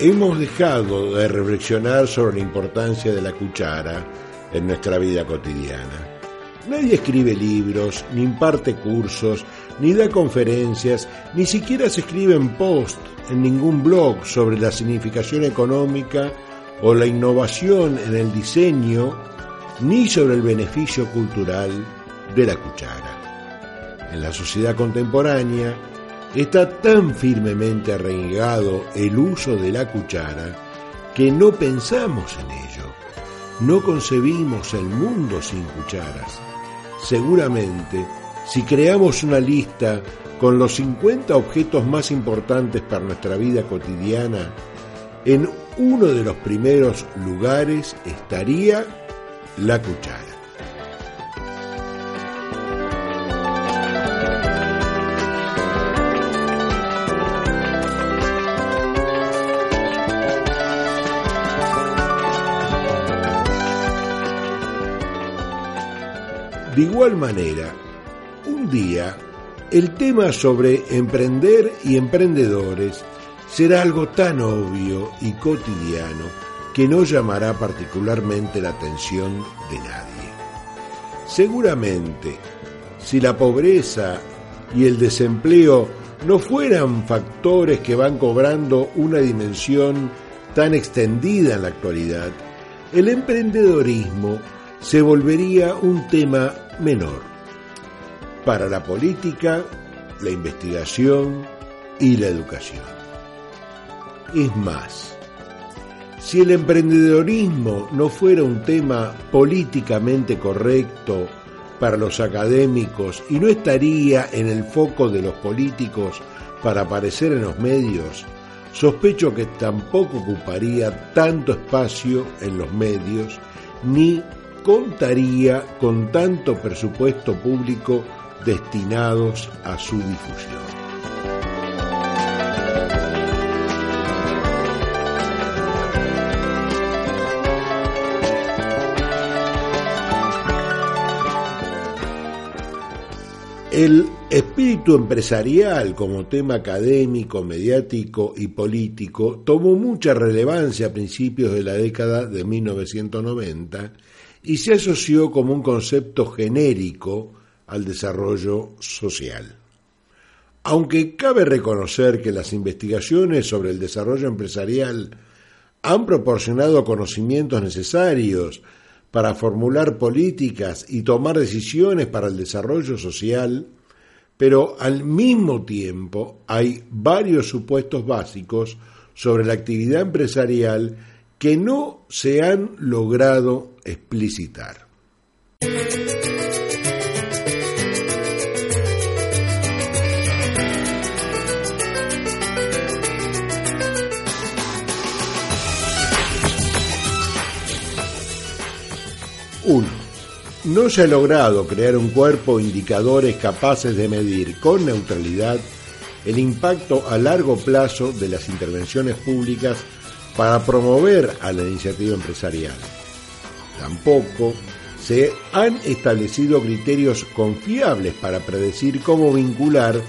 Hemos dejado de reflexionar sobre la importancia de la cuchara en nuestra vida cotidiana. Nadie escribe libros, ni imparte cursos, ni da conferencias, ni siquiera se escribe en post en ningún blog sobre la significación económica o la innovación en el diseño, ni sobre el beneficio cultural de la cuchara. En la sociedad contemporánea está tan firmemente arraigado el uso de la cuchara que no pensamos en ello, no concebimos el mundo sin cucharas. Seguramente, si creamos una lista con los 50 objetos más importantes para nuestra vida cotidiana, en uno de los primeros lugares estaría la cuchara. De igual manera, un día el tema sobre emprender y emprendedores será algo tan obvio y cotidiano que no llamará particularmente la atención de nadie. Seguramente, si la pobreza y el desempleo no fueran factores que van cobrando una dimensión tan extendida en la actualidad, el emprendedorismo se volvería un tema menor. Para la política, la investigación y la educación. Es más, si el emprendedorismo no fuera un tema políticamente correcto para los académicos y no estaría en el foco de los políticos para aparecer en los medios, sospecho que tampoco ocuparía tanto espacio en los medios ni contaría con tanto presupuesto público destinados a su difusión. El espíritu empresarial como tema académico, mediático y político tomó mucha relevancia a principios de la década de 1990 y se asoció como un concepto genérico al desarrollo social. Aunque cabe reconocer que las investigaciones sobre el desarrollo empresarial han proporcionado conocimientos necesarios para formular políticas y tomar decisiones para el desarrollo social, pero al mismo tiempo hay varios supuestos básicos sobre la actividad empresarial que no se han logrado explicitar. 1. No se ha logrado crear un cuerpo indicadores capaces de medir con neutralidad el impacto a largo plazo de las intervenciones públicas para promover a la iniciativa empresarial. Tampoco se han establecido criterios confiables para predecir cómo vincular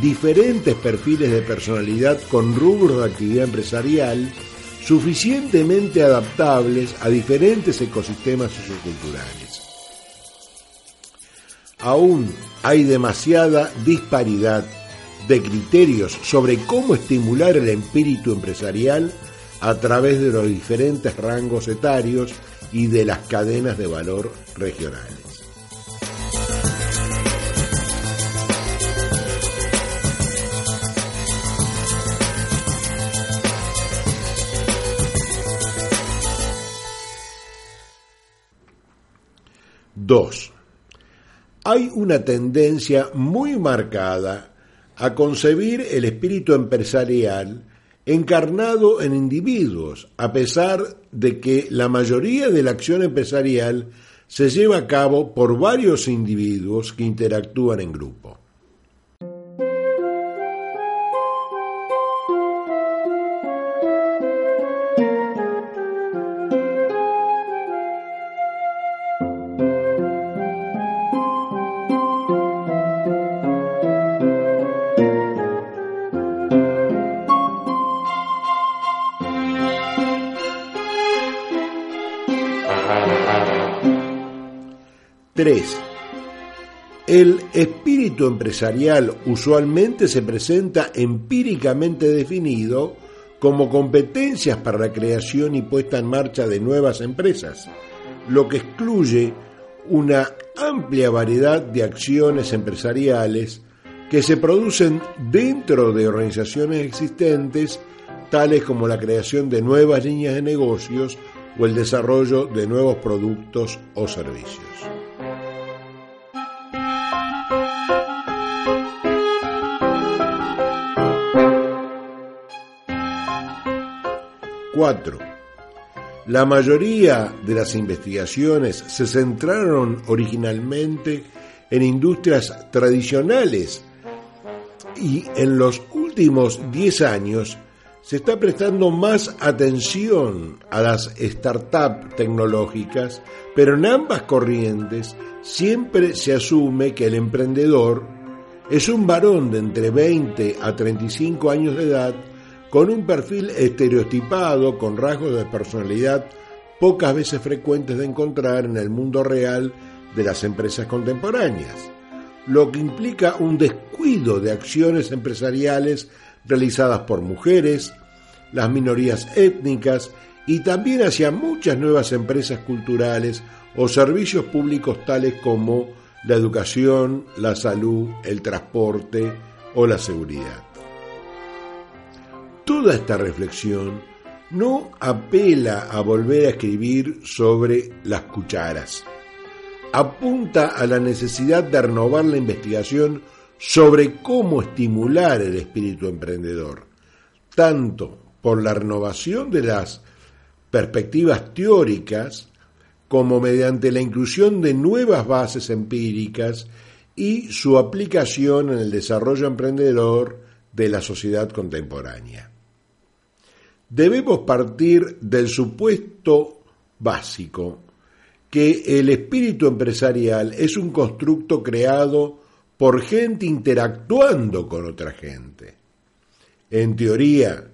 diferentes perfiles de personalidad con rubros de actividad empresarial suficientemente adaptables a diferentes ecosistemas socioculturales. Aún hay demasiada disparidad de criterios sobre cómo estimular el espíritu empresarial a través de los diferentes rangos etarios y de las cadenas de valor regionales. 2. Hay una tendencia muy marcada a concebir el espíritu empresarial encarnado en individuos, a pesar de que la mayoría de la acción empresarial se lleva a cabo por varios individuos que interactúan en grupo. 3. El espíritu empresarial usualmente se presenta empíricamente definido como competencias para la creación y puesta en marcha de nuevas empresas, lo que excluye una amplia variedad de acciones empresariales que se producen dentro de organizaciones existentes, tales como la creación de nuevas líneas de negocios o el desarrollo de nuevos productos o servicios. 4. La mayoría de las investigaciones se centraron originalmente en industrias tradicionales y en los últimos 10 años se está prestando más atención a las startups tecnológicas, pero en ambas corrientes siempre se asume que el emprendedor es un varón de entre 20 a 35 años de edad con un perfil estereotipado, con rasgos de personalidad pocas veces frecuentes de encontrar en el mundo real de las empresas contemporáneas, lo que implica un descuido de acciones empresariales realizadas por mujeres, las minorías étnicas y también hacia muchas nuevas empresas culturales o servicios públicos tales como la educación, la salud, el transporte o la seguridad. Toda esta reflexión no apela a volver a escribir sobre las cucharas. Apunta a la necesidad de renovar la investigación sobre cómo estimular el espíritu emprendedor, tanto por la renovación de las perspectivas teóricas como mediante la inclusión de nuevas bases empíricas y su aplicación en el desarrollo emprendedor de la sociedad contemporánea. Debemos partir del supuesto básico que el espíritu empresarial es un constructo creado por gente interactuando con otra gente. En teoría,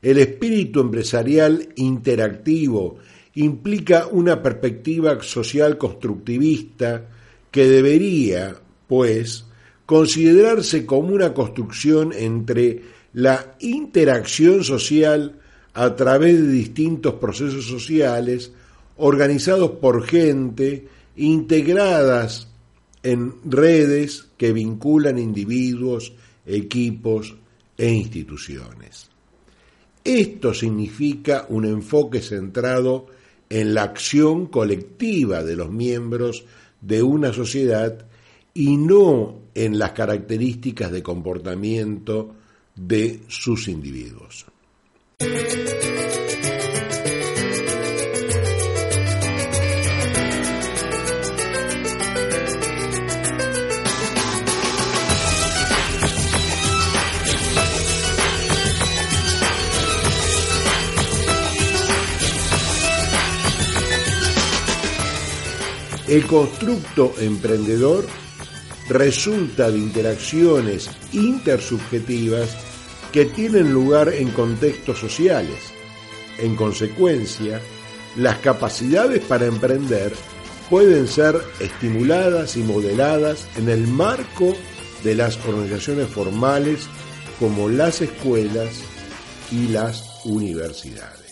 el espíritu empresarial interactivo implica una perspectiva social constructivista que debería, pues, considerarse como una construcción entre la interacción social a través de distintos procesos sociales organizados por gente integradas en redes que vinculan individuos, equipos e instituciones. Esto significa un enfoque centrado en la acción colectiva de los miembros de una sociedad y no en las características de comportamiento de sus individuos. El constructo emprendedor resulta de interacciones intersubjetivas que tienen lugar en contextos sociales. En consecuencia, las capacidades para emprender pueden ser estimuladas y modeladas en el marco de las organizaciones formales como las escuelas y las universidades.